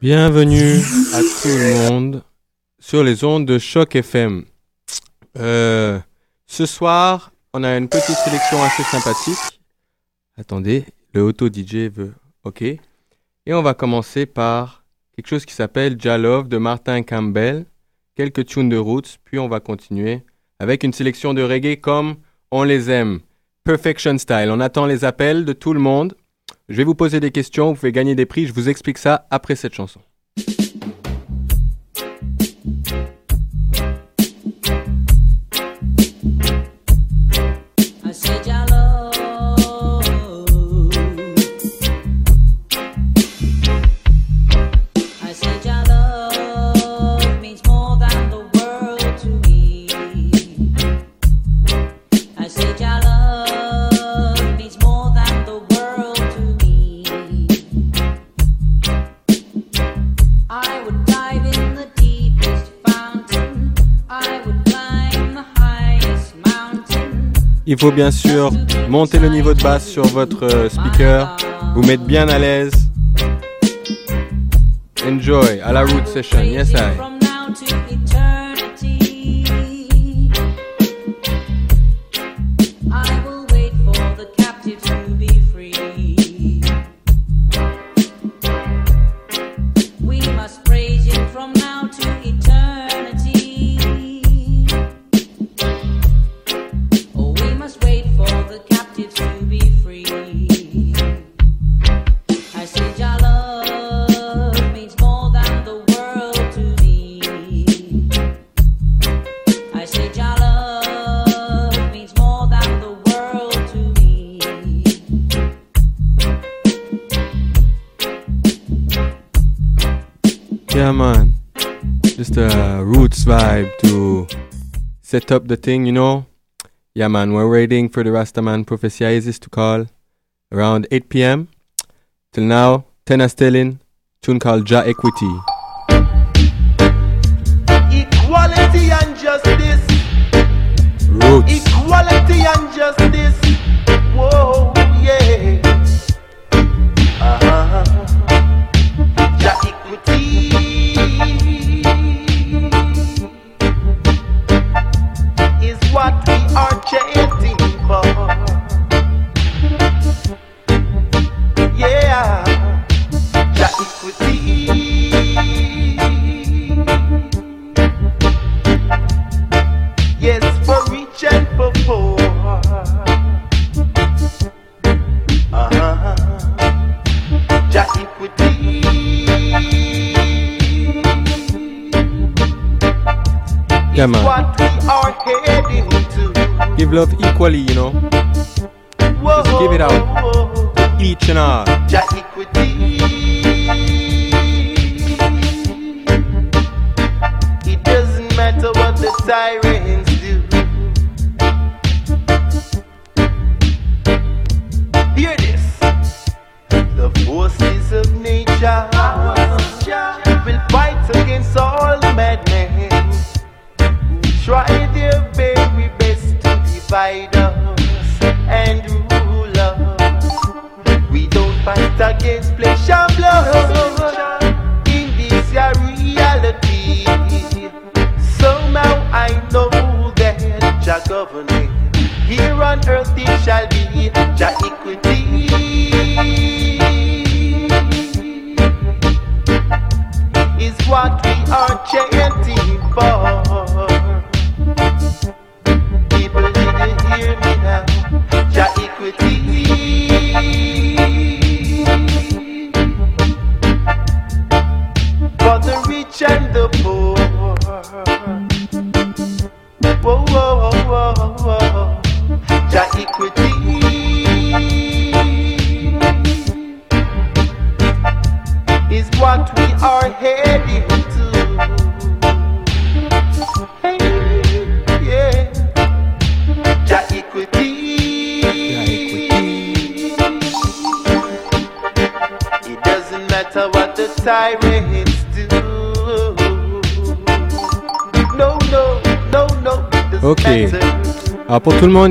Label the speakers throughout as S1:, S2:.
S1: Bienvenue à tout le monde sur les ondes de Choc FM. Euh, ce soir, on a une petite sélection assez sympathique. Attendez, le auto DJ veut. Ok. Et on va commencer par quelque chose qui s'appelle Jalove de Martin Campbell, quelques tunes de roots, puis on va continuer avec une sélection de reggae comme on les aime. Perfection Style. On attend les appels de tout le monde. Je vais vous poser des questions, vous pouvez gagner des prix, je vous explique ça après cette chanson. Faut bien sûr monter le niveau de basse sur votre euh, speaker, vous mettre bien à l'aise. Enjoy à la root session, yes I. set up the thing, you know. Yeah man, we're waiting for the Rastaman Prophecy Isis to call around 8 p.m. Till now, Tena Stellin, tune called Ja Equity.
S2: Equality and justice.
S1: Roots.
S2: Equality and justice. are chanting for. Yeah, equity. Yes, for rich and for poor. Uh-huh. Equity.
S3: What we are heading
S4: Give love equally, you know.
S3: Whoa,
S4: Just give it out. Each and all.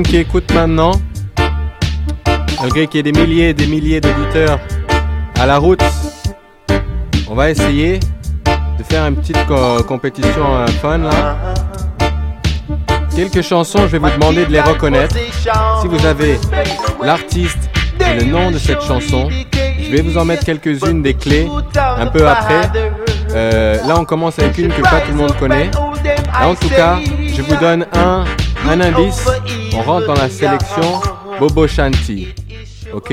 S4: Qui écoute maintenant, malgré qu'il y ait des milliers et des milliers d'auditeurs à la route, on va essayer de faire une petite co- compétition euh, fun là. Quelques chansons, je vais vous demander de les reconnaître. Si vous avez l'artiste et le nom de cette chanson, je vais vous en mettre quelques-unes des clés un peu après. Euh, là, on commence avec une que pas tout le monde connaît. En tout cas, je vous donne un, un indice. On rentre dans la sélection Bobo Shanti. Ok?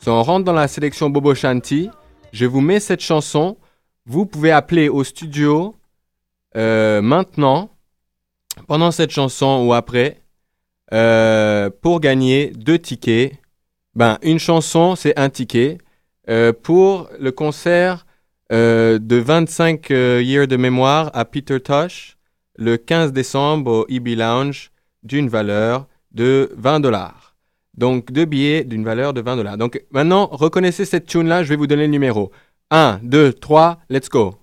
S4: Si on rentre dans la sélection Bobo Shanti, je vous mets cette chanson. Vous pouvez appeler au studio euh, maintenant, pendant cette chanson ou après, euh, pour gagner deux tickets. Ben, une chanson, c'est un ticket. Euh, pour le concert euh, de 25 euh, years de mémoire à Peter Tosh, le 15 décembre au EB Lounge, d'une valeur de 20 dollars. Donc, deux billets d'une valeur de 20 dollars. Donc, maintenant, reconnaissez cette tune-là, je vais vous donner le numéro. 1, 2, 3, let's go.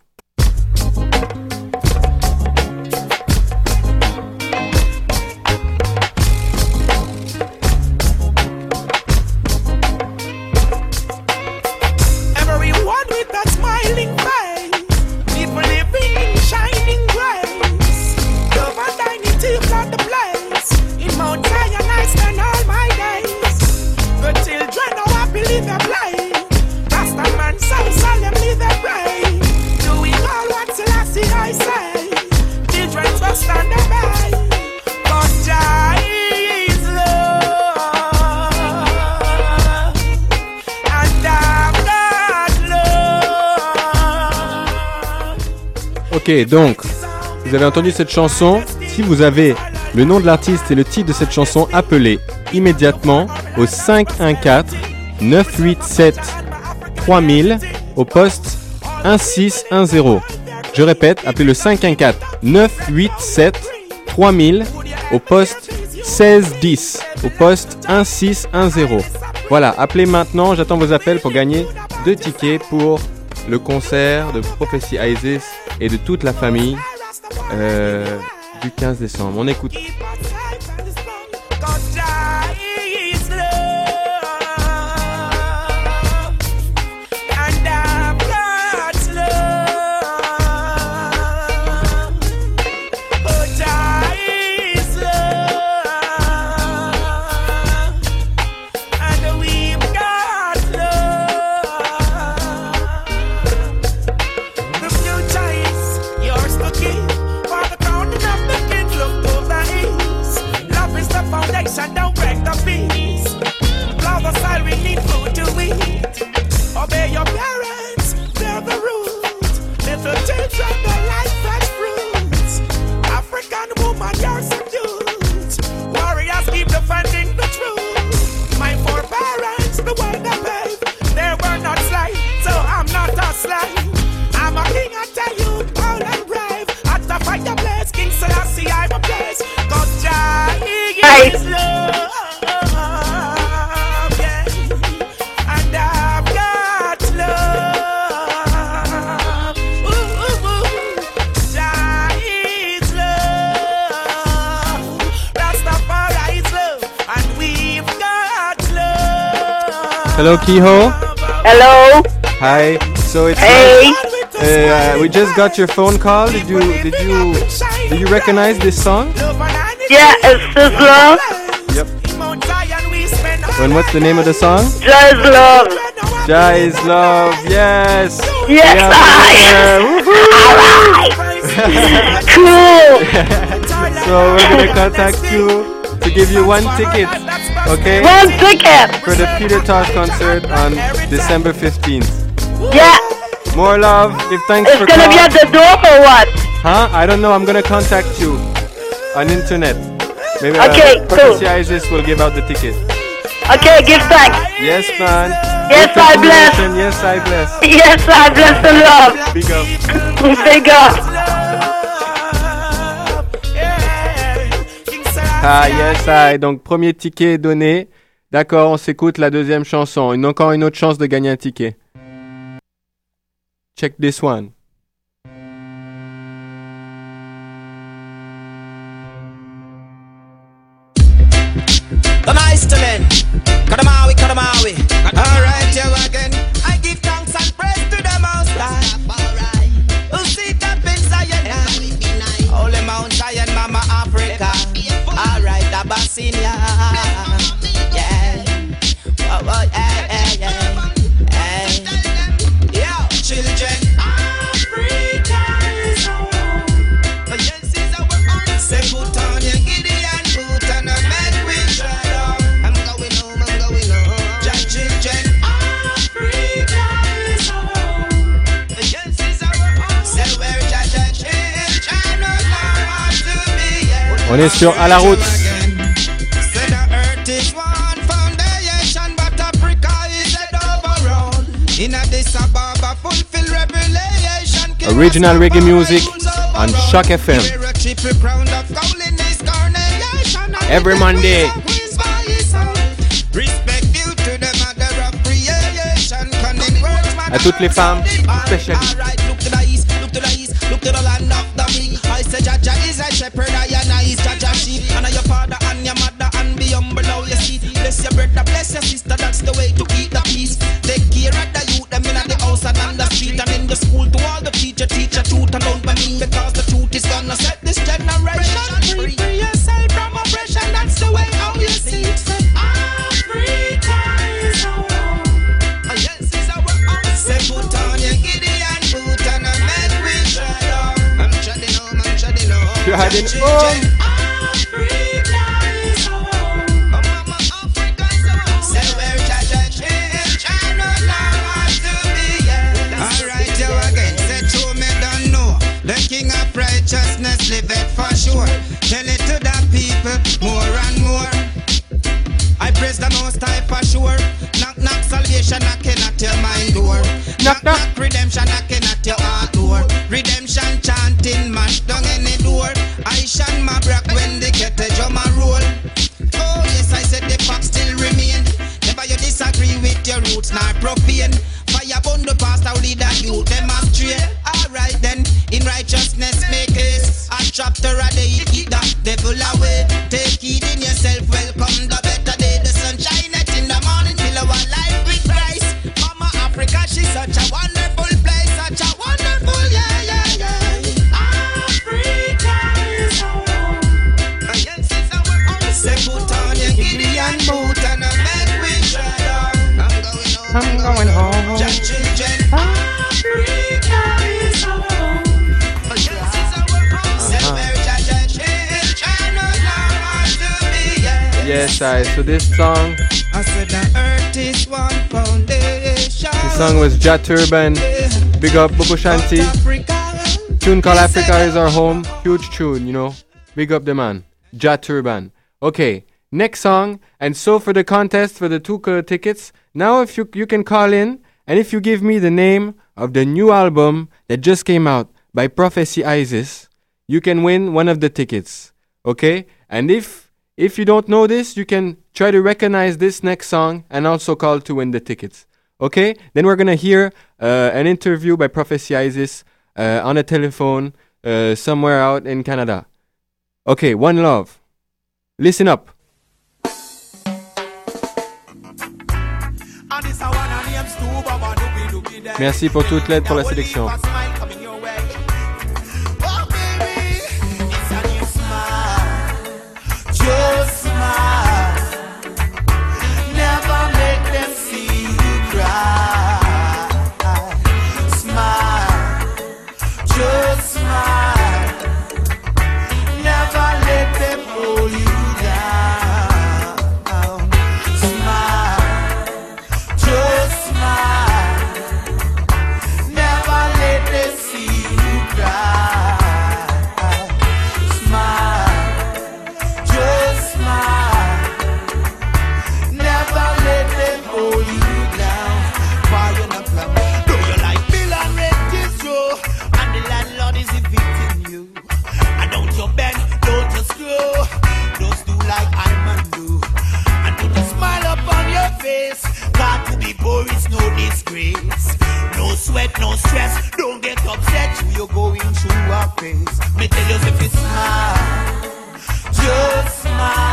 S4: Ok, donc, vous avez entendu cette chanson. Si vous avez le nom de l'artiste et le titre de cette chanson, appelez immédiatement au 514 987 3000 au poste 1610. Je répète, appelez le 514 987 3000 au poste 1610 au poste 1610. Voilà, appelez maintenant, j'attends vos appels pour gagner deux tickets pour le concert de Prophecy Isis et de toute la famille euh, du 15 décembre. On écoute. Hello, Kehoe.
S5: Hello.
S4: Hi. So it's
S5: Hey.
S4: uh, we just got your phone call. Did you did you did you recognize this song?
S5: Yeah, it's just love.
S4: Yep. And what's the name of the song?
S5: Just love.
S4: Jai is love. Yes.
S5: Yes,
S4: We have a.
S5: Cool.
S4: So we're gonna contact you to give you one ticket. Okay.
S5: One ticket.
S4: For the Peter Tosh concert on December 15th.
S5: Yeah.
S4: More love. Give thanks
S5: It's
S4: for It's
S5: gonna be at the door or what?
S4: Huh? I don't know. I'm gonna contact you on internet. Maybe
S5: Okay,
S4: uh,
S5: cool.
S4: Isis will give out the ticket.
S5: Okay, give thanks.
S4: Yes, man.
S5: Yes, I bless.
S4: Yes, I bless.
S5: Yes, I bless the love.
S4: Big up.
S5: Big up.
S4: Ah, yes, I. Donc, premier ticket est donné. D'accord, on s'écoute la deuxième chanson. Une, encore une autre chance de gagner un ticket. Check this one.
S6: On
S4: est sur À la route. Original reggae music on Shock FM. Every Monday. À toutes les femmes.
S6: Say Jaja is a shepherd, I and I is Jaja sheep. And your father and your mother and be humble now you see. Bless your brother, bless your sister, that's the way to keep the peace. Take care of the youth, them in the house and on the street and in the school. To all king of righteousness liveth for sure. Tell it to the people more and more. I praise the most high for sure. Knock, knock, salvation knocking at your mind door. Knock, knock, redemption Yes, I.
S4: So this song,
S6: I said the earth is one foundation.
S4: this song was Jat Turban. Big up Bobo Shanti. Tune called Africa is our home. Huge tune, you know. Big up the man. Jat Turban. Okay, next song. And so for the contest for the two uh, tickets, now if you you can call in and if you give me the name of the new album that just came out by Prophecy Isis, you can win one of the tickets. Okay? And if if you don't know this, you can try to recognize this next song and also call to win the tickets. Okay? Then we're gonna hear uh, an interview by Prophecy Isis uh, on a telephone uh, somewhere out in Canada. Okay, one love. Listen up.
S2: Merci pour toute l'aide pour la sélection.
S5: Sweat, no stress. Don't get upset. You're going through a phase. Me tell you if you smile. Just smile.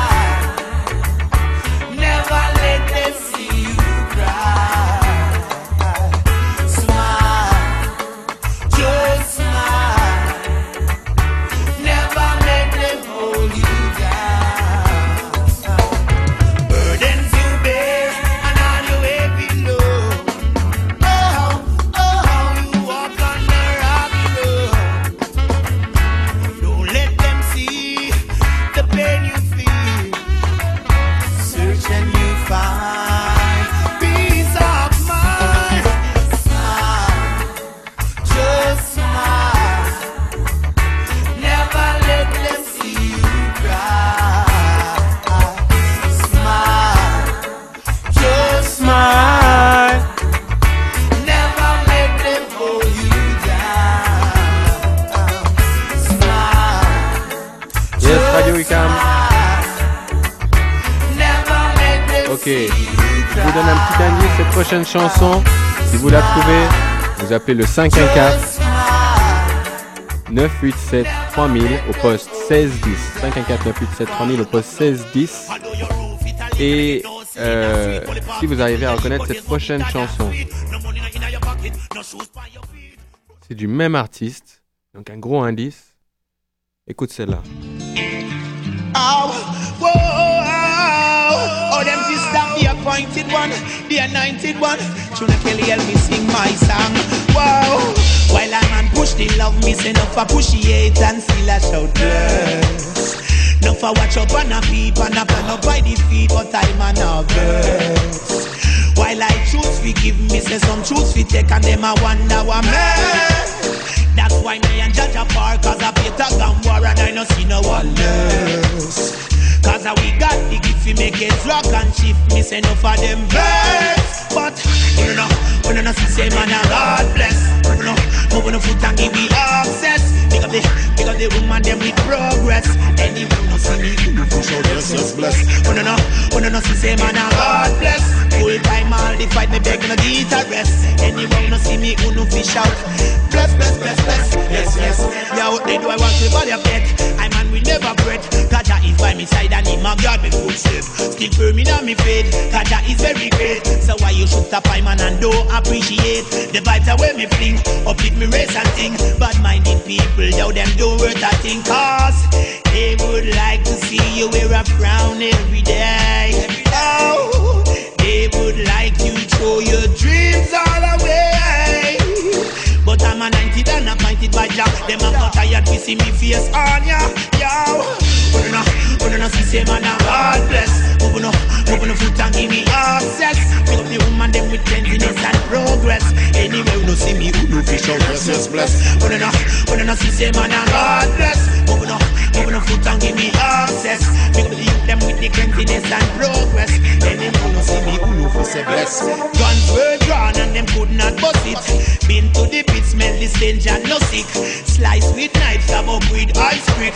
S2: Chanson, si vous la trouvez, vous appelez le 514 987 3000 au poste 1610. 514 987 3000 au poste 1610. Et euh, si vous arrivez à reconnaître cette prochaine chanson, c'est du même artiste, donc un gros indice. Écoute celle-là.
S5: The one, the anointed one. Tuna Kelly help me sing my song. Whoa, while I man push the love, me say no for appreciate and still I shout bless. No for watch up on a peep and a plan up by the feet, but I'm an verse. While I choose we give me say some truth we take and them I wonder what man. That's why me and Judge apart Cause I beat a gun war and I no see no one less Cause we got the gift we make it rock and shift. Me say no for them birds But, you know, you know, see say man a God bless. You know, move on the foot and give me access. Pick up the, pick up the woman them with progress. Anyone no see me, you know, push out yes, yes, bless. You know, you know, see say man a God bless Full time all the fight me beg no get a rest. Anyone no see me, who no fish out. Bless, bless, bless, bless, yes, yes. Yeah, what they do I want to body of death I man will never fret. Kaja is by my side and him a guard me full footstep Still firm in on me faith. Kaja is very great. So why you should stop I man and don't appreciate The vibes are where me fling. Uplift me race and thing Bad minded people, yo them don't worth a thing. Cause they would like to see you wear a crown every day. Oh, they would like you throw your dreams all away but I'm a 90 and appointed by Jah. Them a got tired to see me face on ya, yo. But no, but no, see say man a God bless. Open up, open up foot and give me access. Pick up the woman them with cleanliness and progress. Anyway, you no see me, who no fish out, yes, yes, bless. But no, but no, see say man a God bless. Open up, open up foot and give me access. Pick up the youth them with the cleanliness and progress. Anyway, you no see me, who fish say bless. Guns were drawn and them could not bust it. Been to the pit, smell the stench and no sick. Slice with knives, stab up with ice brick.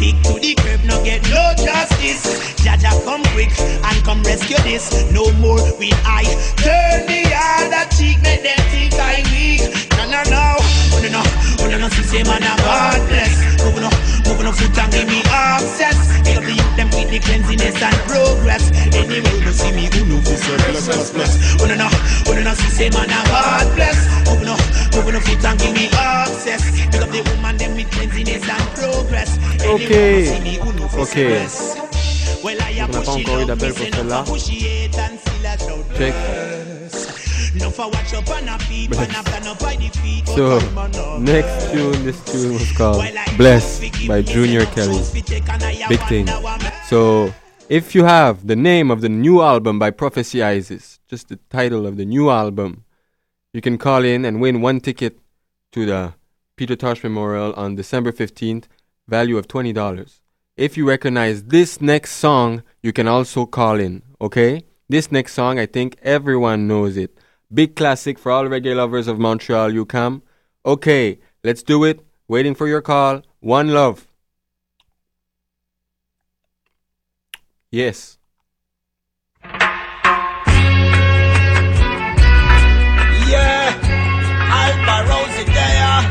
S5: Kick to the curb, no get no justice. Jaja come quick and come rescue this. No more will I turn the other cheek, make them think I weak. No, no, no, oh, no, no, oh, no, no, see, say man, I'm God bless. Moving foot and give me access. Up the youth, them with the cleanliness and progress. Anyway, you see me, who know this bless, bless, bless. Oh, no, no, oh, no, no, see, say man, I'm God bless.
S7: foot and give me access. Pick up the woman, them with cleanliness and progress. See me, who know fi
S4: ok.
S7: stress. Well, I
S4: On n'a pas encore eu d'appel pour celle-là.
S7: appreciate and still I shout
S4: Check.
S7: No for watch up on a feet,
S4: Bless.
S7: man, after no by the feet.
S4: So, next tune, this tune was called Blessed by Junior Kelly. Big thing. So, if you have the name of the new album by Prophecy Isis, just the title of the new album, you can call in and win one ticket to the Peter Tosh Memorial on December 15th, value of $20. If you recognize this next song, you can also call in, okay? This next song, I think everyone knows it. Big classic for all reggae lovers of Montreal, you come. Okay, let's do it. Waiting for your call. One love. Yes.
S5: Yeah, Alba Rosie there.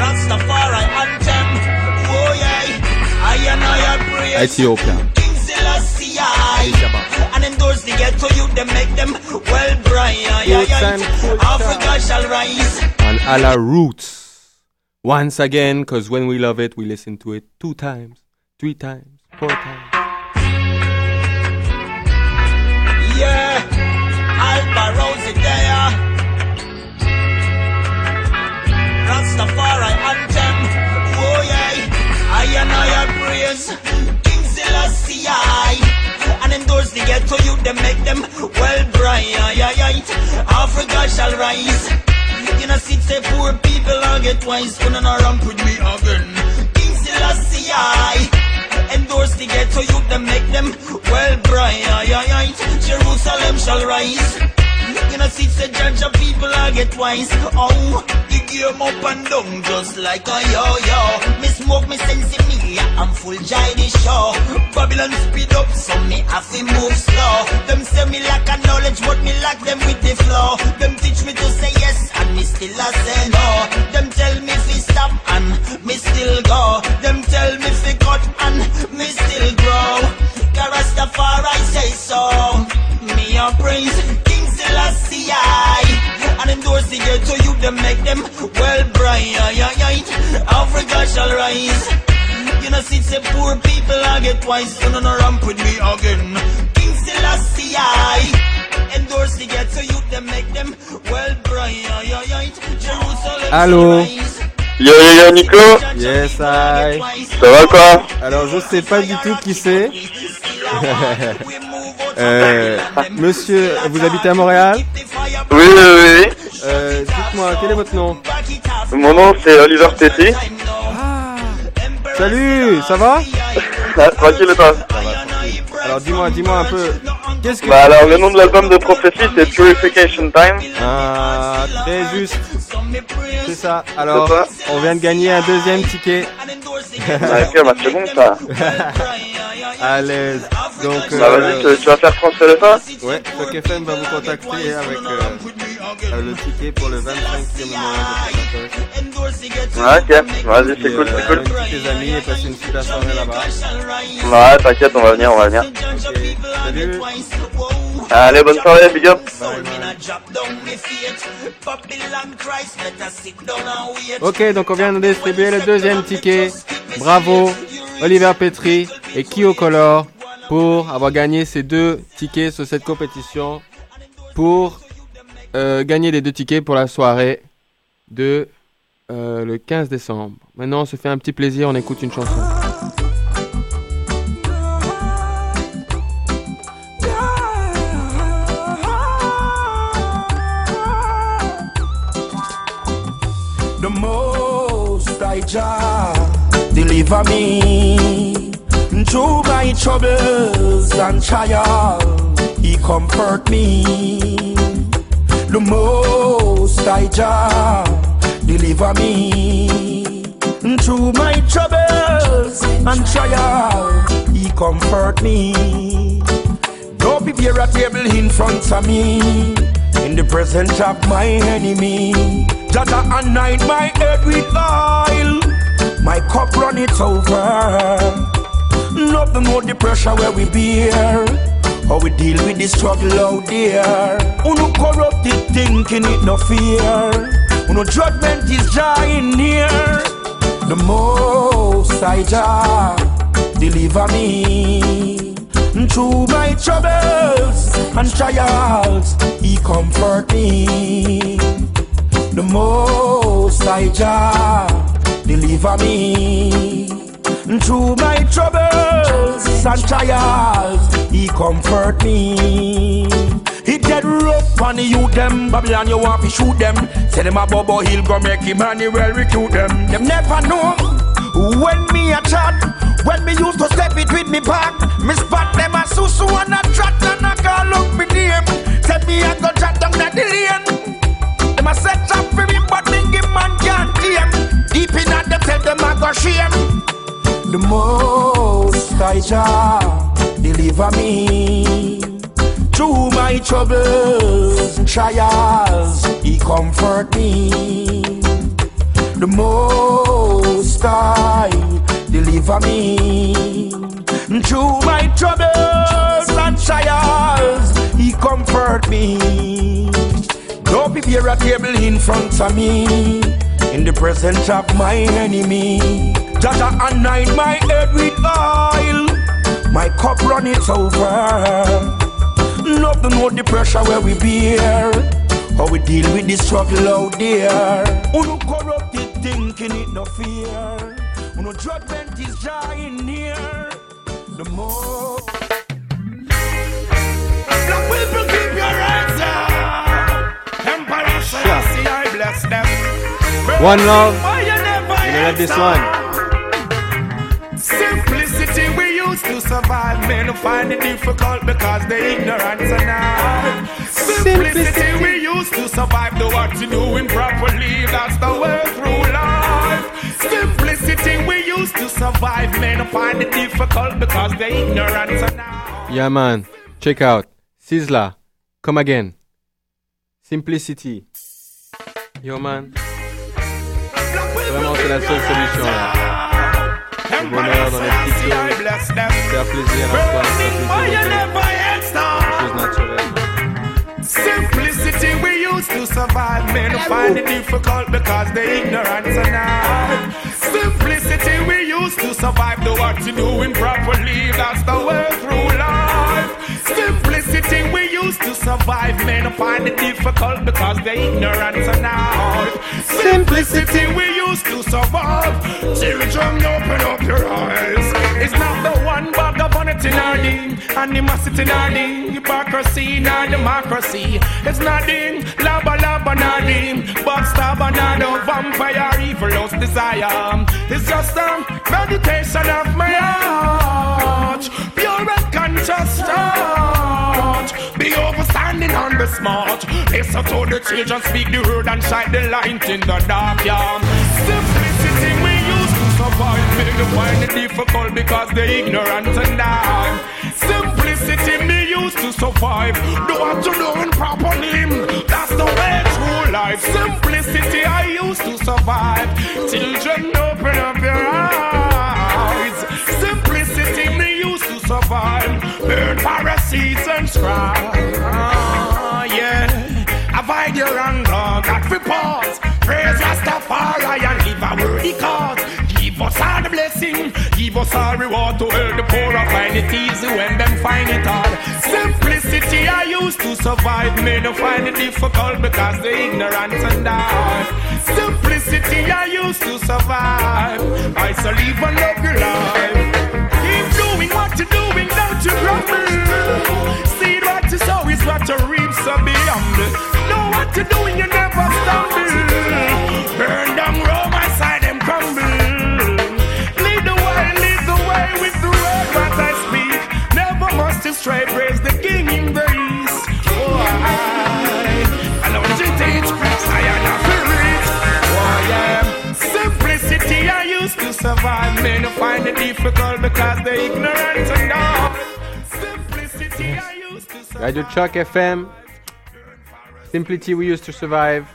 S5: Rastafari anthem. Oh yeah, I and I are.
S4: Ethiopia.
S5: King Selassie I. And endorse the ghetto youth, them make them well bright. Yeah, yeah,
S4: Youth and
S5: yeah.
S4: culture.
S5: Africa shall rise.
S4: On a la roots. Once again, because when we love it, we listen to it two times, three times, four times.
S5: Yeah, Alba there. Rastafari anthem. Oh yeah, I and I are praise. King Selassie I. And endorse the ghetto them make them well bright. Africa shall rise. You know, see, say poor people all get wise. Gonna not ramp with me again. King Selassie. Endorse the ghetto youth, them make them well bright. Jerusalem shall rise. You know, see, say judge of people I get wise. Oh, the game up and down just like a yo-yo. Me smoke me sense in me, I'm full jai the show. Babylon speed up, so me have to move slow. Them say me lack a knowledge, but me lack them with the flow. Them teach me to say yes, and me still a say no. Them tell me fi stop, and me still go. Them tell me fi cut, and me still grow. Rastafari say so. Me a praise Selassie I. And endorse the ghetto youth, them make them well bright. Africa shall rise. You know, see, say poor people I get wise. So no, no ramp with me again. King Selassie I. Endorse the ghetto youth, them make them well bright. Jerusalem rise.
S8: Yo yo yo Nico
S4: Yes, I.
S8: Ça va quoi?
S4: Alors, je sais pas du tout qui c'est. Euh, monsieur, vous habitez à Montréal?
S8: Oui, oui, oui.
S4: Euh, Dites-moi, quel est votre nom?
S8: Mon nom c'est Oliver Petty.
S4: Salut, ça va?
S8: Ah, tranquille toi?
S4: Alors, dis-moi, dis-moi un peu. Qu'est-ce que
S8: Bah alors le nom de l'album de Prophecy c'est Purification Time.
S4: Ah, très juste. C'est ça. Alors, on vient de gagner un deuxième ticket.
S8: Ah, ok, bah c'est bon ça.
S4: à l'aise. Donc,
S8: Bah vas-y, tu, tu vas faire transférer ça
S4: Ouais, Choc FM va vous contacter avec euh, euh, le ticket pour le 25e moment de
S8: Ouais, ok, vas-y, c'est cool, c'est cool.
S4: tes amis et passer une super soirée là-bas.
S8: Ouais, t'inquiète, on va venir, on va venir.
S4: Salut.
S8: Allez, bonne soirée, big up.
S4: Ok, donc on vient de distribuer le deuxième ticket. Bravo, Oliver Petri et Kyo Color pour avoir gagné ces deux tickets sur cette compétition pour euh, gagner les deux tickets pour la soirée de euh, le 15 décembre. Maintenant, on se fait un petit plaisir, on écoute une chanson.
S7: Jah deliver me through my troubles and trials. He comfort me. The most I Jah deliver me through my troubles and trials. He comfort me. Don't prepare a table in front of me in the presence of my enemy. Jaja anoint my head with oil, my cup run it over. Nothing more the pressure where we bear.
S5: How we deal with the struggle out there. Uno corrupted thinking it no fear. Uno judgment is drawing near. The most I Jah deliver me through my troubles and trials. He comfort me. The most I Jah deliver me through my troubles and trials. He comfort me. He dead rough on youth them Babylon you want to shoot them Say them a Bobo Hill go make him and he well recruit them Them never know when me a chat When me used to step it with me back Me spot them a susu and a trot And a call up me name Say me a go chat down the lane. Them a set trap for me but me give man can't tame Deep in at them tell them I go shame. The most I Jah deliver me. Through my troubles and trials, He comfort me. The Most High deliver me. Through my troubles and trials, He comfort me. Don't prepare a table in front of me, in the presence of my enemy. Jaja anoint my head with oil, my cup run it over. Love to know the pressure where we bear. How we deal with the struggle out there. Uno corrupted thinking it no fear. Uno judgment is drawing near. The more. Black people keep your hands up. Emperor Selassie, I bless them.
S4: One love.
S5: You never
S4: You know this one.
S5: Simplicity we used to survive. Men who find it difficult because they ignorance and now. Simplicity we used to survive. Do what you doing properly. That's the way through life. Simplicity we used to survive. Men find it difficult because they ignorance and now.
S4: Yeah, man. Check out. Sizzla. Come again. Simplicity. Yo, man. Vraiment, c'est la seule solution, là. Le bonheur dans les petites choses. Faire plaisir à soi, faire plaisir
S5: used to survive. Men find it difficult because they ignorance and now. Simplicity we used to survive. Do what you doing properly. That's the way through life. Simplicity we used to survive. Men find it difficult because they ignorance and now. Simplicity we used to survive. Children, open up your eyes. It's not the one bag of vanity nor the animosity nor the hypocrisy nor democracy. It's nothing lava lava nor the backstabber nor the vampire evil lost desire. It's just a meditation of my heart, pure and conscious thought. Be overstanding on the smart. Listen to the children speak the word and shine the light in the dark. Yeah. Simplicity we to survive. Make them find it difficult because they ignorant and die. Simplicity me used to survive. Do what you doing properly. That's the way through life. Simplicity I used to survive. Children, open up your eyes. Simplicity me used to survive. Burn parasites and scribe. Ah, yeah. Avoid your anger, we pause. Praise Rastafari the give us our reward to help the poor and find it easy when them find it hard. Simplicity I used to survive, made them find it difficult because they ignorance and die. Simplicity I used to survive, I shall live love your life. Keep doing what you're doing, don't you grumble. See what you sow is what you reap, so be humble. Know what you're doing, you never stumble. Difficult because they ignorant and dumb. Simplicity I used to survive.
S4: Radio CHOQ FM. Simplicity we used to survive.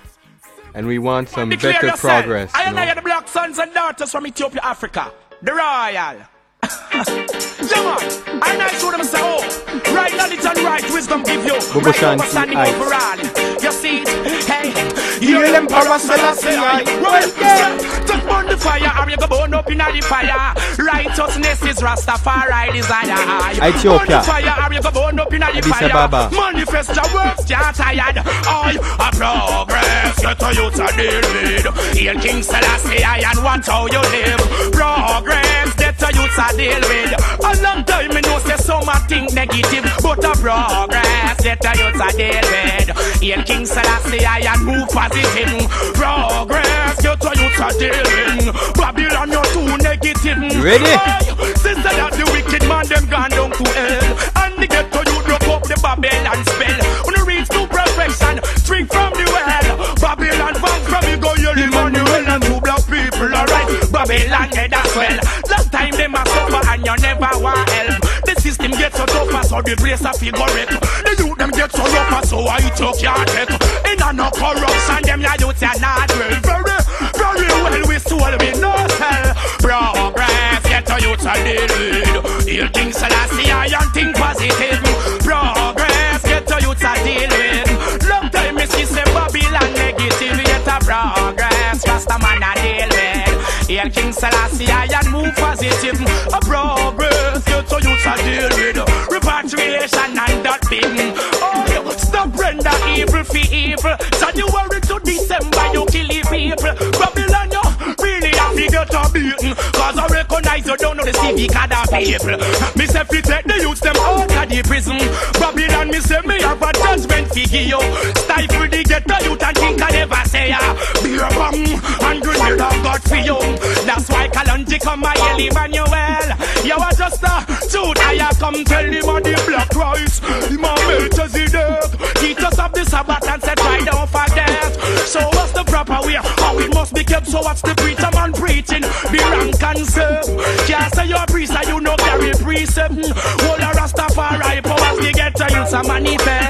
S4: And we want some
S5: Declare
S4: better
S5: yourself.
S4: progress.
S5: I
S4: you
S5: and I are the black sons and daughters from Ethiopia, Africa. The royal. Yeah, man. I nice to them say, oh, right knowledge and right wisdom give you.
S4: Bobo
S5: right
S4: Shanti,
S5: understanding
S4: aye.
S5: overall. You see it? Hey, you're the emperor Selassie. aye. Well, yeah. Burn the fire, or you go burn up in the fire. Righteousness is Rastafari desire.
S4: Ethiopia.
S5: Burn the fire, or you go burn up in the fire.
S4: Ababa.
S5: Manifest your works, you're tired. I a progress, get a youth a deal with. Hail King Selassie, I and watch how you live. Progress, a youth a deal with. A long time me know say some a think negative, but a progress, a youth a deal with. Hail King Selassie, I and move positive. Progress, get a youth a deal with. Babylon, you're too negative.
S4: Ready?
S5: Aye, Sister that the wicked man them gone down to hell. And the ghetto you broke up the Babylon spell. When you reach to perfection, drink from the well. Babylon bank from you go yell Emmanuel and two black people alright? Babylon head as well. Last time them a suffer and you never want help. The system gets so tougher so the place a figure it The youth them get so rougher so I took your take In a no corruption them ya youth ya not well Very, very well we soul we no sell Progress get a youth a deal Heal King Selassie I and think positive. Progress get a youth a deal with Long time me see say Babylon negative. Yet a progress Rasta man a deal with. Heal King Selassie I and move positive. A progress get a youth a deal with Repatriation and that thing Oh you stop render evil for evil. January to December you kill the people. Babylon you really have to get a beaten. Cause I recognize you don't know the civic of people. Me say fi take the youths them out of the prison. Babylon me say me have a judgment fi give you. Stifle the ghetto youth and think I never say ya. Beer bomb and grenade of God for you. That's why Kalonji come my Eli Manuel You are just a truth I come tell him of the black Christ Him a Melchizedek Teach us of the Sabbath and say try don't forget So what's the proper way? How it must be kept So what's the preacher man preaching? Be rank and serve Can't say you're a priest you no carry precept Hold a Rastafari powers We get to you to manifest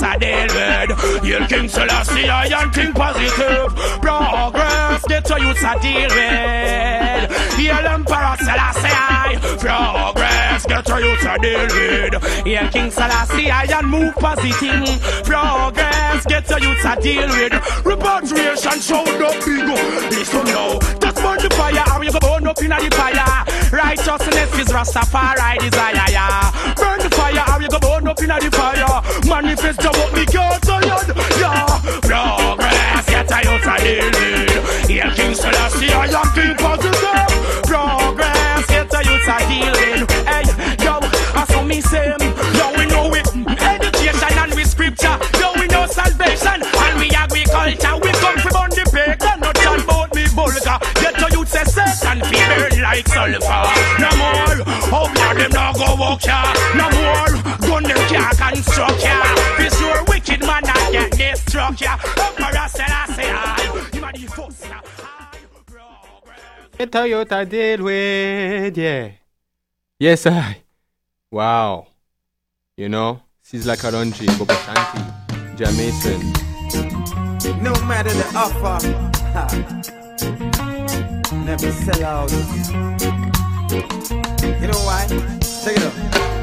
S5: To you deal with You'll King Selassie I and think positive. Progress Get to you to deal with. Hail Emperor Selassie Progress Get to you to deal with. Hail King Selassie I and move positive. Progress Get to you to deal with. Repatriation show up big Listen now. Just burn the fire Or you go burn up in the fire. Righteousness is Rastafari desire yeah. Burn the fire Or you go burn up in the fire. Manifest your what me can't tired Yeah. Progress Get a youth a deal with Hail King Selassie I am King Positive. Progress Get a youth a deal with Hey yo I saw me say Yo we know it. Education and we scripture. Yo we know salvation. And we agriculture. We come from on the pagan Not John bout me vulgar Get a youth say Satan Be burn like sulfur. No more. Oh, Hope ya them now go walk ya No more. Gun them can't construct ya
S4: A Toyota deal with, yeah. Yes, I. Wow. You know, Sizzla Kalonji, Bobo Shanti, Jamason.
S9: No matter the offer, ha, never sell out. You know why? Check it out.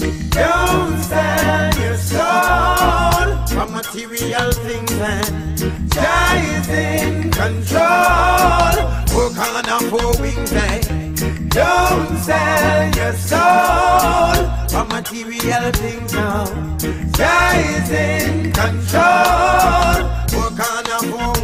S9: Don't sell your soul for material things and Jah is in control. Work on our four wings and don't sell your soul for material things now. Jah is in control. Work on our four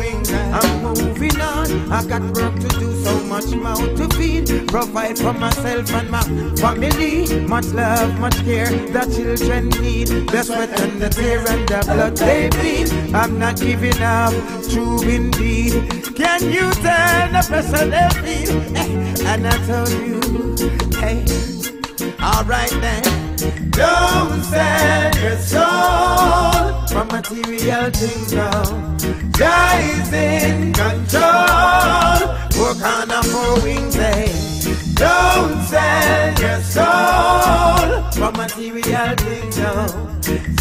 S9: I got work to do, so much mouth to feed. Provide for myself and my family. Much love, much care the children need. The sweat and the tear and the blood they bleed. I'm not giving up, true indeed. Can you tell the pressure they feel? Eh, And I told you, hey, alright then. Don't sell your soul for material things now. Jah is in control. Work on a four wings, eh? Don't sell your soul for material things, no.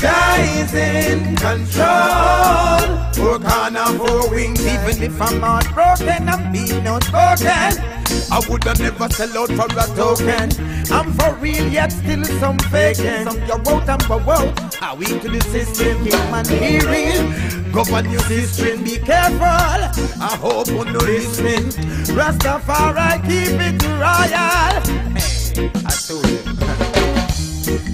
S9: Jah is in control. Work on a four wings, even if I'm not broken, I'm being outspoken. I woulda never sell out for a token. I'm for real, yet still some faking. Some you out and go out. How we to the system, human hearing. Govern your system, be careful. I hope you no listening. Rastafari, keep it royal. Hey, I told you.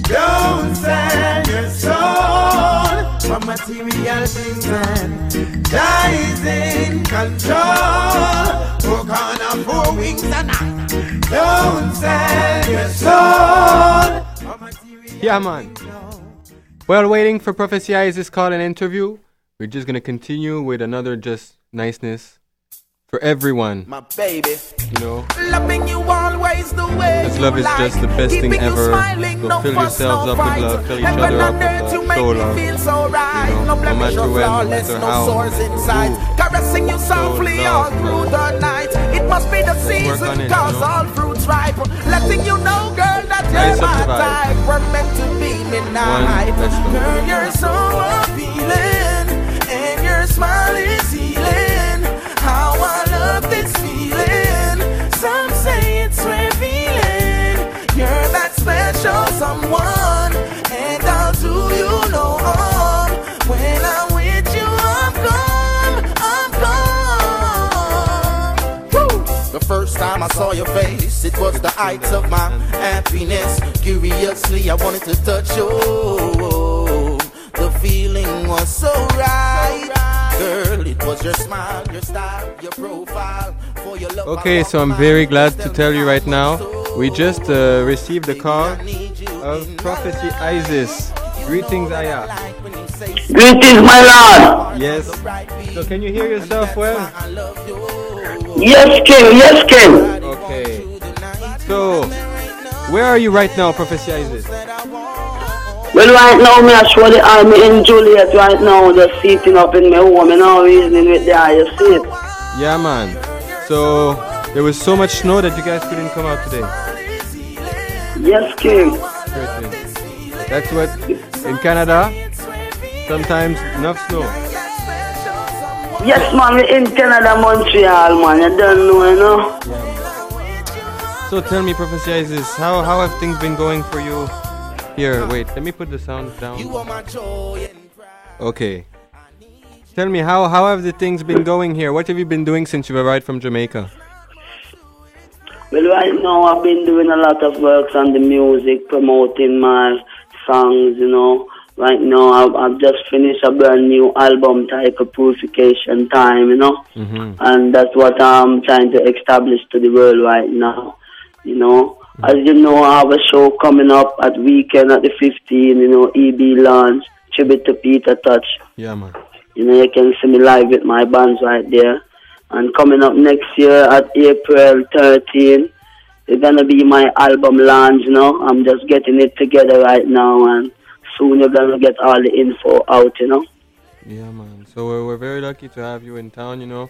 S9: Don't sell your soul for material things and Jah in control. Work on a four wings and a- Don't sell your soul.
S4: Yeah, man. While waiting for Prophecy Isis called an interview, we're just gonna continue with another just niceness for everyone.
S9: My baby.
S4: You know,
S5: Loving you always the way
S4: Because love is
S5: like.
S4: just the best thing
S5: Keeping you
S4: ever.
S5: smiling,
S4: So
S5: no
S4: fill
S5: fuss,
S4: yourselves
S5: no
S4: up with love, fill each other up with love, show love.
S5: feel so right.
S4: You know,
S5: no
S4: no matter
S5: no
S4: when, no matter
S5: no
S4: how,
S5: sores inside.
S4: ooh.
S5: Caressing you softly
S4: love,
S5: all through the night. It must be the season,
S4: on it, you know.
S5: all fruits ripe. Letting you know, girl, that
S4: Nice
S5: you're my type. We're meant to be midnight. Girl, you're so appealing, and your smile is healing. This feeling. Some say it's revealing. You're that special someone, and I'll do you no harm. When I'm with you, I'm gone, I'm! The first time I saw your face, it was the height of my happiness. Curiously, I wanted to touch you. The feeling was so right. Girl, it was your smile, your style, your profile. For your love,
S4: Okay, so I'm very glad to tell you right now, we just uh, received a call of Prophecy Isis. Greetings, Aya.
S10: Greetings, my lord.
S4: Yes. So can you hear yourself well?
S10: Yes, King. Yes, King.
S4: Okay. So, where are you right now, Prophecy Isis?
S10: Well, right now, me actually I'm in Joliette right now, just sitting up in my home, you know, reasoning with the you see it?
S4: Yeah, man. So, there was so much snow that you guys couldn't come out today.
S10: Yes, King.
S4: That's what, in Canada, sometimes enough snow.
S10: Yes, man, we in Canada, Montreal, man, you don't know, you know?
S4: So tell me, Prophecy Isis, how, how have things been going for you here? Wait, let me put the sound down. Okay. Tell me, how, how have the things been going here? What have you been doing since you arrived from Jamaica?
S10: Well, right now I've been doing a lot of works on the music, promoting my songs, you know. Right now I've, I've just finished a brand new album titled Purification Time, you know.
S4: Mm-hmm.
S10: And that's what I'm trying to establish to the world right now, you know. As you know, I have a show coming up at weekend at the 15, you know, EB launch, tribute to Peter Tosh.
S4: Yeah, man.
S10: You know, you can see me live with my bands right there. And coming up next year at April 13, it's gonna be my album launch. You know, I'm just getting it together right now, and soon you're gonna get all the info out. You know.
S4: Yeah, man. So we're, we're very lucky to have you in town, you know.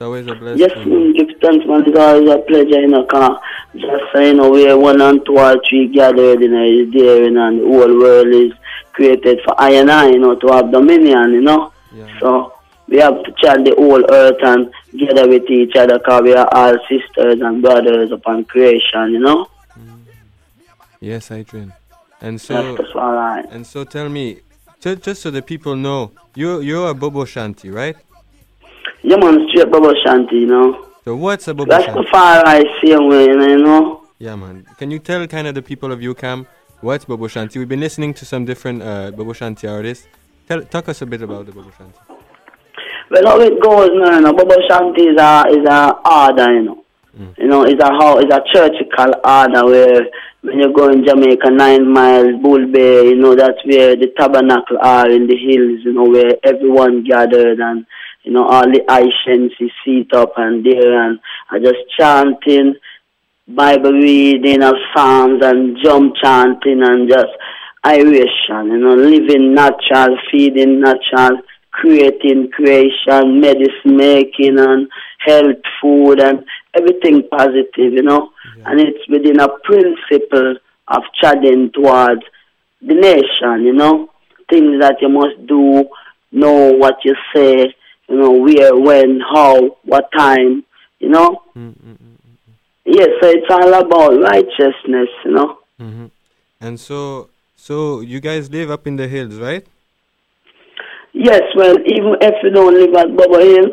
S4: It's always a blessing.
S10: Yes, mm, give thanks, man. It's always a pleasure, you know. Cause just you know, we're one and two or three gathered, you know, is there, you know, and the whole world is created for I and I, you know, to have dominion, you know. So we have to chant the whole earth and gather with each other because we are all sisters and brothers upon creation, you know?
S4: Yes, Adrian. And so,
S10: that's all right.
S4: and so, tell me, just, just so the people know, you you're a Bobo Shanti, right?
S10: Yeah, man, straight you know?
S4: So what's a Bobo
S10: That's
S4: Shanti?
S10: the far right same way, you know?
S4: Yeah, man. Can you tell kind of the people of UQAM what's Bobo Shanti? We've been listening to some different uh, Bobo Shanti artists. Tell, talk us a bit about the Bobo Shanti.
S10: Well, how it goes now, you know, Bobo Shanti is a, is a order, you know? You know, it's a how it's a churchical order where when you go in Jamaica, nine miles, Bull Bay, you know, that's where the tabernacle are in the hills, you know, where everyone gathered and, you know, all the Haitians is seat up and there and are just chanting, Bible reading of Psalms and jump chanting and just iration, you know, living natural, feeding natural, creating creation, medicine making and health, food, and everything positive, you know. And it's within a principle of treading towards the nation, you know. Things that you must do, know what you say, you know, where, when, how, what time, you know. Yes, so it's all about righteousness, you know.
S4: hmm And so, so you guys live up in the hills, right?
S10: Yes, well, even if we don't live at Bobo Hill,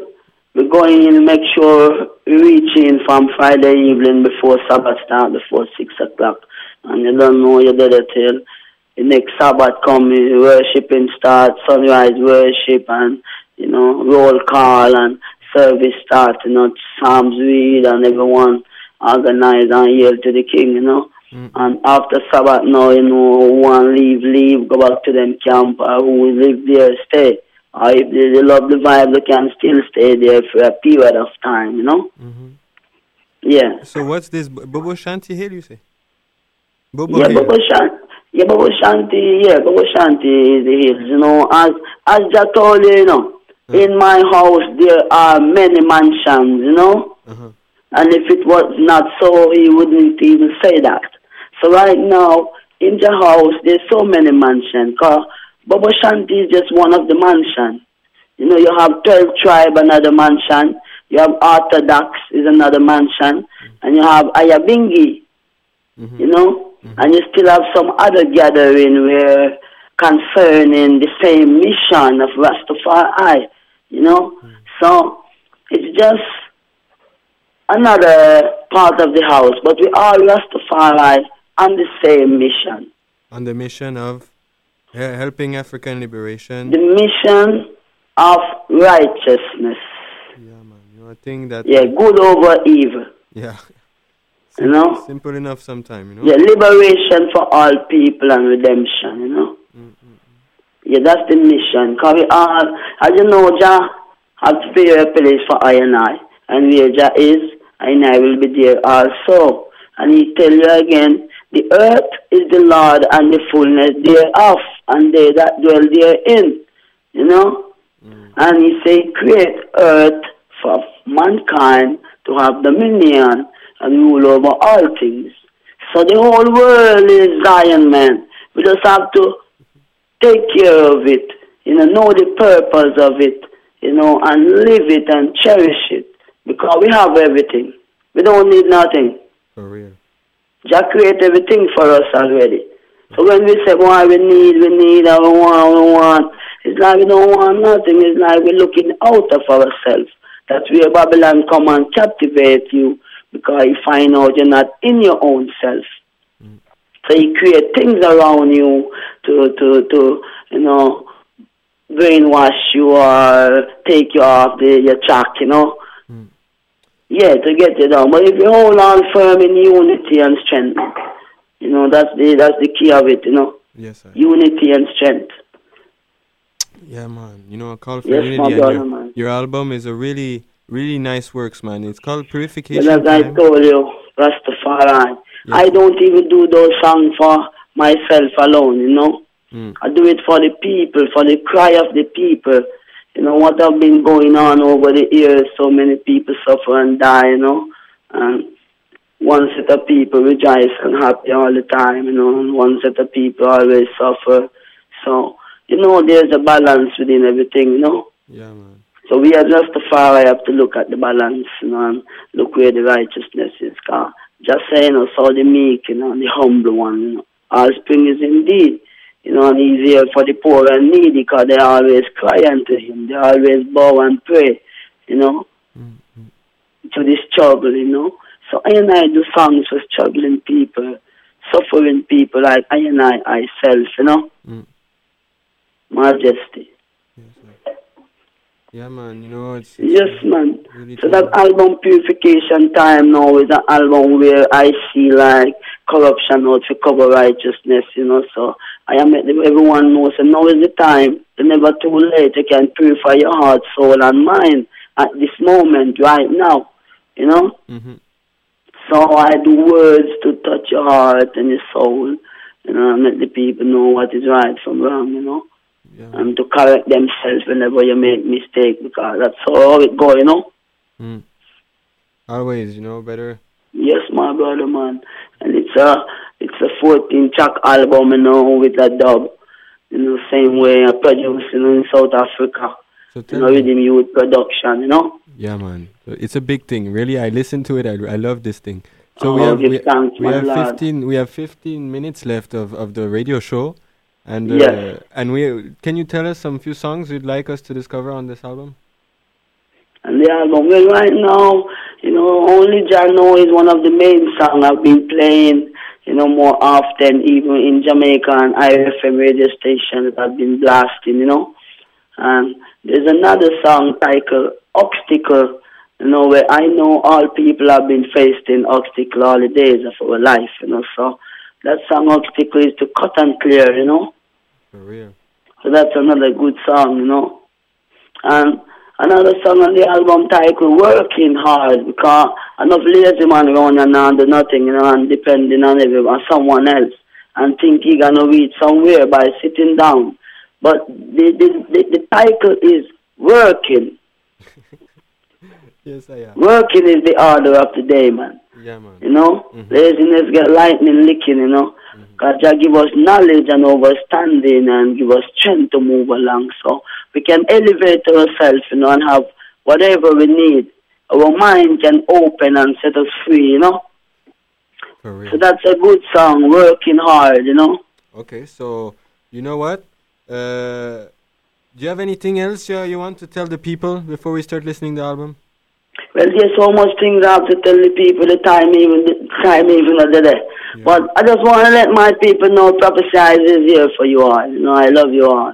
S10: we're going in to make sure we reach in from Friday evening before Sabbath start, before 6 o'clock. And you don't know you're there till the next Sabbath come, uh, worshiping start, sunrise worship, and, you know, roll call and service start, you know, Psalms read, and everyone organize and yield to the King, you know. Mm. And after Sabbath now, you know, who want leave, leave, go back to them camp, or who live there, stay. Or if they, they love the vibe, they can still stay there for a period of time, you know? Mm-hmm. Yeah.
S4: So what's this Bobo Shanti Hill? You say? Bobo
S10: Yeah,
S4: Hill.
S10: Bobo Shanti. Yeah, Bobo Shanti, yeah, Bobo Shanti is the hills, you know. As, as I told you, you know, in my house there are many mansions, you know. Uh-huh. And if it was not so, he wouldn't even say that. So right now, in the house, there's so many mansions. Cause Bobo Shanti is just one of the mansions. You know, you have 12 tribe, another mansion. You have Orthodox is another mansion. Mm-hmm. And you have Nyabinghi, mm-hmm. you know. Mm-hmm. And you still have some other gathering where concerning the same mission of Rastafari, you know. So it's just another part of the house, but we all Rastafari on the same mission.
S4: On the mission of helping African liberation.
S10: The mission of righteousness. Yeah, man.
S4: You know, I think that.
S10: Yeah, good over evil.
S4: Yeah.
S10: You know?
S4: Simple enough sometime, you know.
S10: Yeah, liberation for all people and redemption, you know? Yeah, that's the mission. Because we all, as you know, Jah have to prepare a place for I and I. And where Jah is, I and I will be there also. And he tell you again, the earth is the Lord and the fullness thereof, and they that dwell therein. You know? Mm. And he say, create earth for mankind to have dominion and rule over all things. So the whole world is Zion, man. We just have to take care of it, you know, know the purpose of it, you know, and live it and cherish it. Because we have everything. We don't need nothing.
S4: For real.
S10: Jah create everything for us already. So when we say, why we need, we need, and we want, we want, it's like we don't want nothing. It's like we're looking out of ourselves. That's where Babylon come and captivate you because you find out you're not in your own self. Mm. So you create things around you to, to, to, you know, brainwash you or take you off the, your track, you know. Hmm. Yeah, to get you down. But if you hold on firm in unity and strength, you know, that's the that's the key of it, you know.
S4: Yes, sir.
S10: Unity and strength.
S4: Yeah, man. You know, a call for
S10: Yes,
S4: unity.
S10: brother,
S4: your, your album is a really, really nice works, man. It's called
S10: But
S4: Purification.
S10: as I told you, Rastafari, I don't even do those songs for myself alone, you know.
S4: Mm.
S10: I do it for the people, for the cry of the people. You know what have been going on over the years. So many people suffer and die, you know. And one set of people rejoice and happy all the time, you know. And one set of people always suffer. So you know, there's a balance within everything, you know.
S4: Yeah, man.
S10: So we are just the far I have to look at the balance, you know, and look where the righteousness is. Cause just saying, you know, so the meek, you know, the humble one, you know. All spring is indeed, you know, and he's here for the poor and needy because they always cry unto him. They always bow and pray, you know, mm-hmm. to the struggle, you know. So I and I do songs for struggling people, suffering people like I and I, I self, you know. Mm. Majesty.
S4: Yeah, man. You know, it's.
S10: Yes, man.
S4: Really
S10: So that album Purification Time now is an album where I see like corruption out to cover righteousness, you know. So I am everyone knows and now is the time. It's never too late. You can purify your heart, soul and mind at this moment, right now. You know?
S4: Mm-hmm.
S10: So I do words to touch your heart and your soul, you know, and let the people know what is right from wrong, you know. And to correct themselves whenever you make mistake because that's how it go, you know.
S4: Mm. Always, you know, better.
S10: Yes, my brother, man. And it's a it's a 14 track album, you know, with a dub. in the same way I produce you know, in South Africa.
S4: So
S10: You know. Rhythm Youth production, you know.
S4: Yeah, man. It's a big thing. Really, I listen to it. I, I love this thing. So we
S10: Oh,
S4: have we,
S10: thanks,
S4: we have 15 we have 15 minutes left of, of the radio show. And uh,
S10: Yes.
S4: and we can you tell us some few songs you'd like us to discover on this album?
S10: And the album, well, right now, you know, only Jah Know is one of the main songs I've been playing, you know, more often, even in Jamaica and IFM radio stations I've been blasting, you know. And there's another song titled Obstacle, you know, where I know all people have been facing obstacle all the days of our life, you know. So that song Obstacle is to cut and clear, you know.
S4: For real.
S10: So that's another good song, you know. And another song on the album titled Working Hard because enough lazy man around and do nothing, you know, and depending on everyone, someone else and think he gonna reach somewhere by sitting down. But the the, the, the title is Working.
S4: Yes, I am.
S10: Working is the order of the day, man.
S4: Yeah, man.
S10: You know, mm-hmm. laziness get lightning licking, you know. God Jah give us knowledge and understanding and give us strength to move along. So we can elevate ourselves, you know, and have whatever we need. Our mind can open and set us free, you know. So that's a good song, working hard, you know.
S4: Okay, so you know what? Uh, do you have anything else you, you want to tell the people before we start listening to the album?
S10: Well, there's so much things I have to tell the people. The time even the time even not But I just want to let my people know Prophecy Isis is here for you all. You know, I love you all.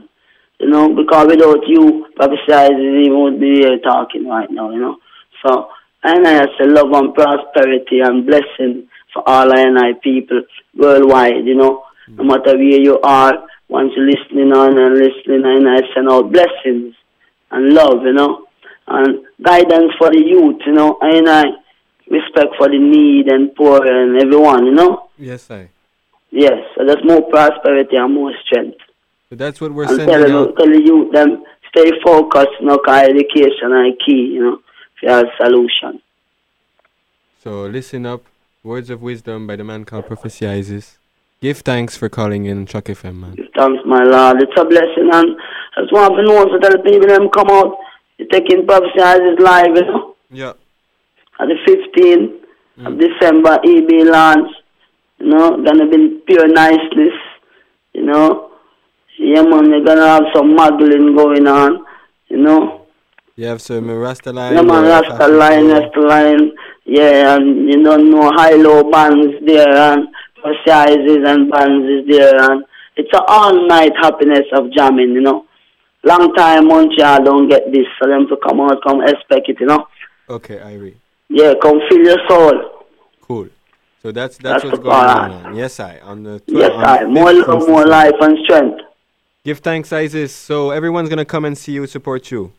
S10: You know, because without you, Prophecy Isis even would be here talking right now. You know, so and I say love and prosperity and blessing for all I and I people worldwide. You know, mm. no matter where you are, once you're listening on and listening, and I send out blessings and love. You know and guidance for the youth, you know, and I respect for the need and poor and everyone, you know.
S4: Yes, I.
S10: Yes, so there's more prosperity and more strength.
S4: So that's what we're
S10: and
S4: sending
S10: tell,
S4: out.
S10: them, tell the youth them stay focused, you know, education is key, you know, for solution.
S4: So listen up. Words of wisdom by the man called Prophecy Isis. Give thanks for calling in CHOQ FM, man.
S10: Give Thanks, my Lord. It's a blessing, and I just want to know so tell people them come out, You're taking Prophecy Isis live, you know.
S4: Yeah.
S10: on the 15th of mm. December, EB launch. You know, gonna be pure niceness. You know, yeah, man, you're gonna have some muggling going on. You know,
S4: You have some uh, Rasta line.
S10: yeah, man, Rasta line. Rasta line. Yeah, and you don't know high low bands there and sizes and bands is there and it's an all night happiness of jamming. You know, long time Montreal don't get this, so them to come out, come expect it. You know,
S4: Okay, Irie.
S10: yeah, come feel your soul.
S4: Cool. So that's that's,
S10: That's
S4: what's going on. man. Yes, I on the
S10: Yes, I. More
S4: 15th
S10: love, more life and strength.
S4: Give thanks, Isis. So everyone's gonna come and see you, support you.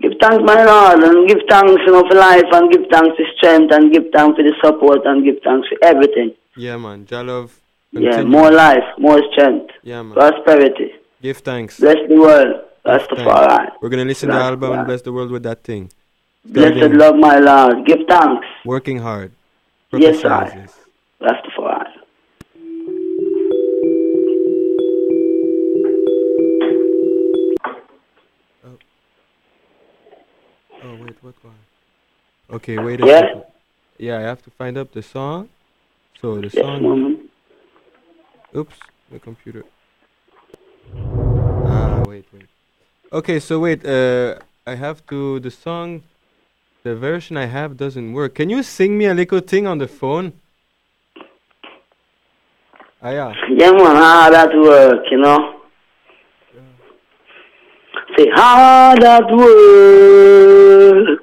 S10: Give thanks, my Lord, and give thanks, you know, for life, and give thanks for strength, and give thanks for the support, and give thanks for everything.
S4: Yeah, man. Jalov.
S10: Yeah, more life, more strength,
S4: Yeah, man.
S10: prosperity.
S4: Give thanks.
S10: Bless the world.
S4: Give
S10: Rastafari.
S4: thanks. We're gonna listen to the album and bless the world with that thing.
S10: Blessed love, my Lord. Give thanks.
S4: Working hard.
S10: Yes, I.
S4: Prophesizes.
S10: Rastafari.
S4: Oh wait, what one? Okay, wait a
S10: Yeah?
S4: second. Yeah, I have to find up the song. So the
S10: Yes,
S4: song.
S10: Mama.
S4: Oops, the computer. Ah, wait, wait. Okay, so wait. Uh, I have to. The song, the version I have doesn't work. Can you sing me a little thing on the phone? Ah, yeah.
S10: Yeah, man, hard at work, you know. Say hard at work.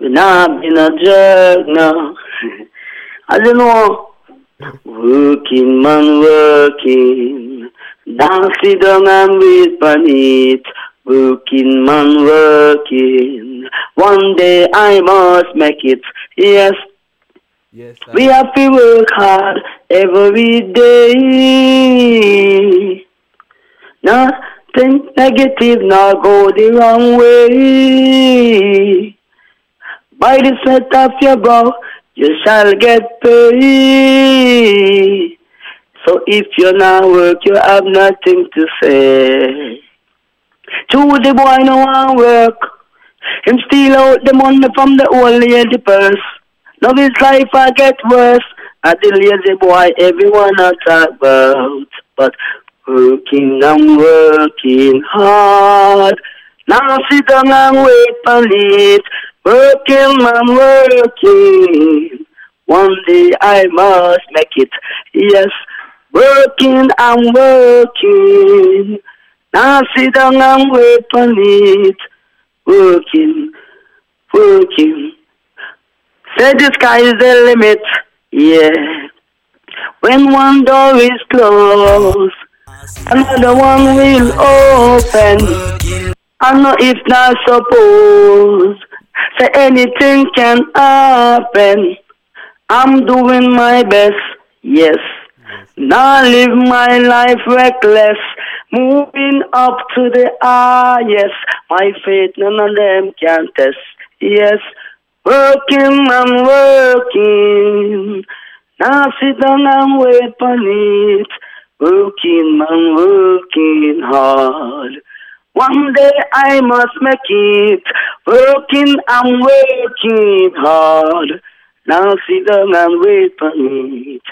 S10: We not been a jerk now. I don't know. Working man working. Dance it down and wait. Working man working. One day I must make it. Yes,
S4: Yes.
S10: we have to work hard every day. Nothing negative, now go the wrong way. By the sweat of your brow, you shall get paid. So if you're not work, you have nothing to say. To the boy no want work. Him steal out the money from the old lady purse. Now his life I get worse. At the lazy boy everyone I talk about. But working and working hard. Now I sit down and wait for it. Working and working. One day I must make it. Yes, working and working. Now I sit down and wait for it. Working, working. Say the sky is the limit. Yeah. When one door is closed, another one will open. I know it's not supposed. say anything can happen. I'm doing my best, yes. Now live my life reckless, moving up to the highest. My faith none of them can test, yes. Working and working, now sit down and wait for it. Working and working hard. One day I must make it. Working and working hard. Now sit down and wait for it.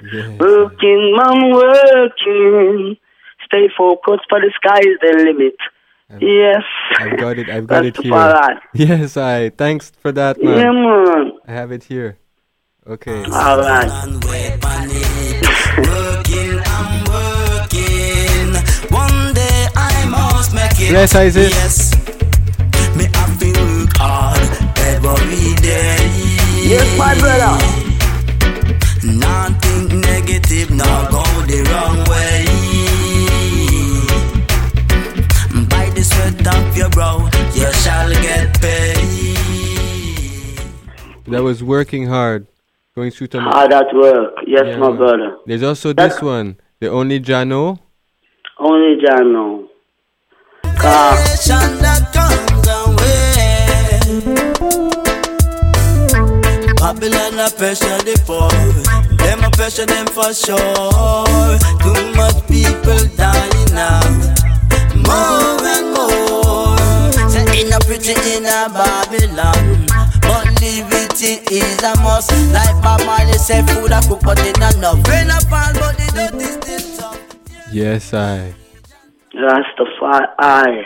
S10: Working and working. Stay focused for the sky is the limit. Yes.
S4: I've got it. I've got
S10: That's
S4: it here.
S10: alright.
S4: Yes, I. Thanks for that, man.
S10: Yeah, man.
S4: I have it here. Okay.
S10: Alright.
S11: One I must.
S4: Bless Isis.
S11: Yes. Me have to work hard every day.
S10: Yes, my brother.
S11: Not think negative, not go the wrong way. The sweat of your brow, you shall get paid.
S4: That was working hard. Going through some.
S10: Hard at work. Yes,
S4: Yeah,
S10: my brother.
S4: There's also
S10: That's-
S4: this one. The only Jah Know.
S10: Only Jah know. Car.
S11: Nation that comes away. Babylon a pressure the poor. Them a pressure them for sure. Too much people is a must. Like Bob Marley say, food a cook but it not enough. Rain a fall but the dirt is still tough.
S4: Yes, I.
S10: Rastafari.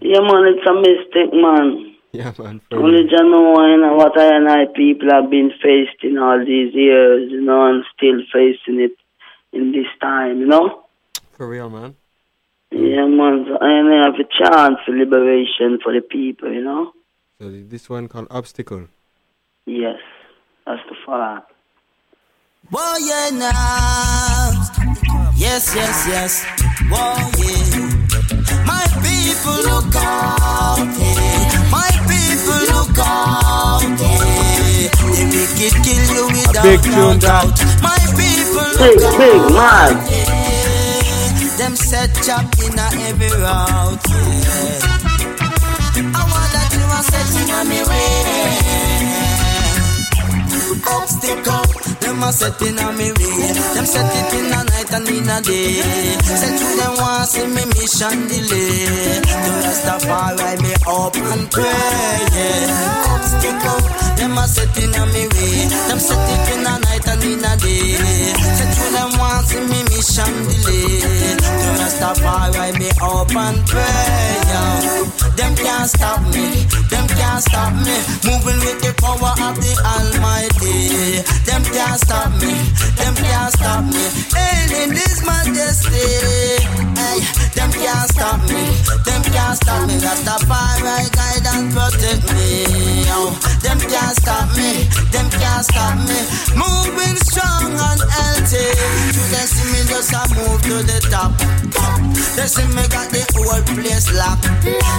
S10: Yeah, man, it's a mistake, man.
S4: Yeah, man.
S10: Only Jah know you know, what I and I people have been faced in all these years, you know, and still facing it in this time, you know.
S4: For real, man.
S10: Yeah, man. So I and I have a chance for liberation for the people, you know.
S4: So this one called Obstacle.
S10: Yes, Rastafari.
S11: Whoa, yeah, now. Yes, yes, yes. Whoa, yeah. My people look out, yeah. My people look out, yeah. The wicked kill you without
S4: big
S11: no
S4: tune, that.
S11: doubt. My people
S10: Big,
S11: look
S10: big,
S11: out,
S10: man.
S11: yeah. Them set chop in a every route, yeah. I want that you are setting on me way. Obstacle, them a setting on me way. Them set it in a night and in a day. Said to them want see me mission delay. To Rastafari me up and pray. Yeah. Obstacle, them a setting on me way. Them set it in a night and in a day. Said to them want see me mission delay. To Rastafari me up and pray. Yeah. Them can't stop me. Them can't stop me. Moving with the power of the Almighty. Them can't stop me. Them can't stop me. Hailing this majesty. Hey, them can't stop me. Them can't stop me. Rastafari guide and protect me. Oh, them can't stop me. Them can't stop me. They see me got the whole place locked.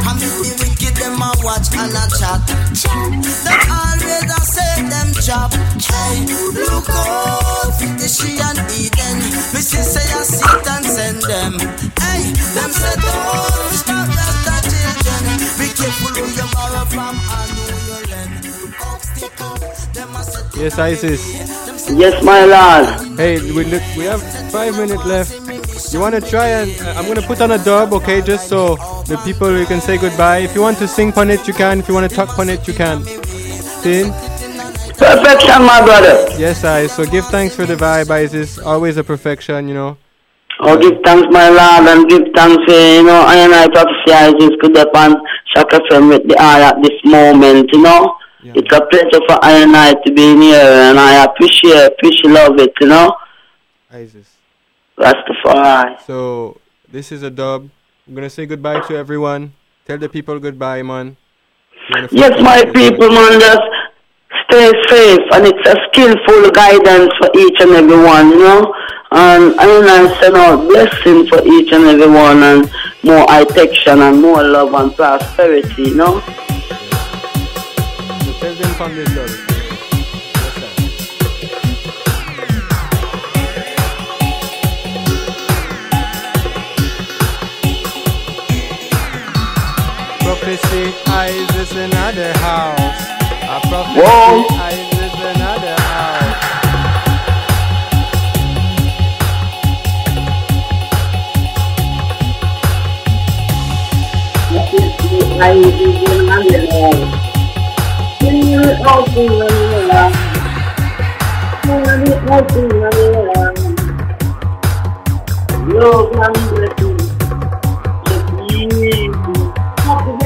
S11: I'm the wicked them a watch and a chat. Them always a say them chop. Hey, look out, the she and Eden. Me see say a sit and send them. Hey, them say don't stop Rasta children. Be careful who you borrow from and who you lend.
S4: Yes, Isis.
S10: Yes, my lord.
S4: Hey, we look, we have five minutes left. You want to try and uh, I'm gonna put on a dub, okay? Just so the people you can say goodbye. If you want to sing on it, you can. If you want to talk on it, you can. Sin?
S10: Perfection, my brother.
S4: Yes, I. So give thanks for the vibe, Isis. Always a perfection, you know.
S10: Oh, give thanks, my lord, and give thanks, uh, you know, I and I prophesy this good upon CHOQ FM with the eye at this moment, you know. It's a pleasure for I and I to be here, and I appreciate, appreciate love it, you know.
S4: Isis.
S10: Rastafari.
S4: So this is a dub. I'm gonna say goodbye to everyone. Tell the people goodbye, man.
S10: Yes, my people, man, just stay safe, and it's a skillful guidance for each and every one, you know. And I and I send out blessing for each and every one, and more protection and more love and prosperity, you know.
S4: So tell them from this. Prophecy eyes is another house. A prophecy
S10: Whoa.
S4: eyes is another house.
S10: I is another house. When you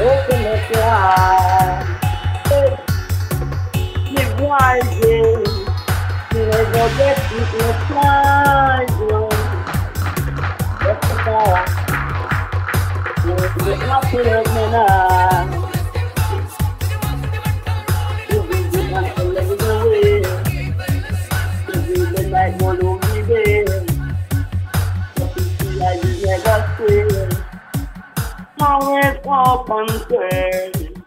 S10: open. Live wise, yes. Never get hypnotized, no. That's the happy of me Always up and turn.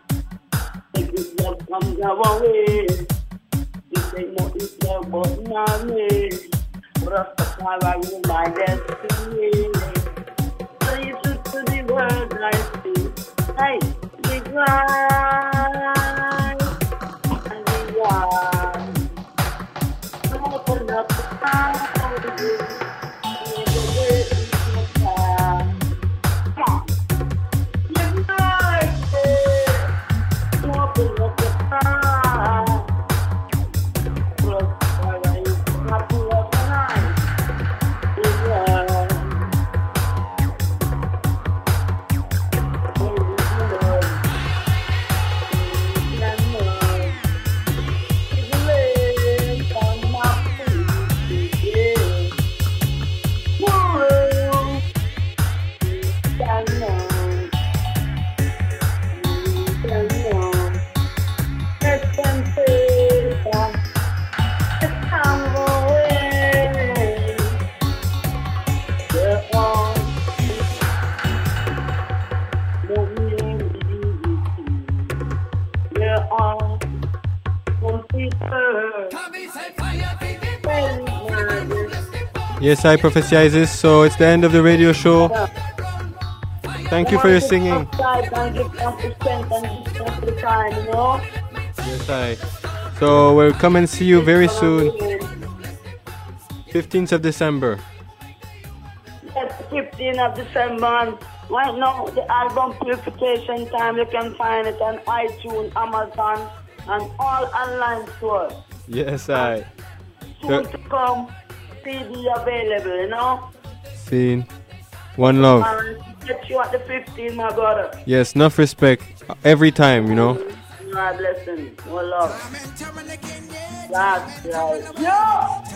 S10: If this love comes our way. This ain't no Islam, but not me. Rastafari will my destiny. You took to the world I see. Hey, big rise.
S4: Yes, I prophesy this. So it's the end of the radio show. Thank you for your singing. Yes, I. So we'll come and see you very soon. 15th of December.
S10: Yes, 15th of December. Right now, the album Purification Time, you can find it on iTunes, Amazon, and all online stores.
S4: Yes, I.
S10: Soon to come, CD available, you know?
S4: Seen. One love.
S10: And get you at the 15th, my brother.
S4: Yes, enough respect. Every time, you know.
S10: God blessing. More love. That's right. Yo!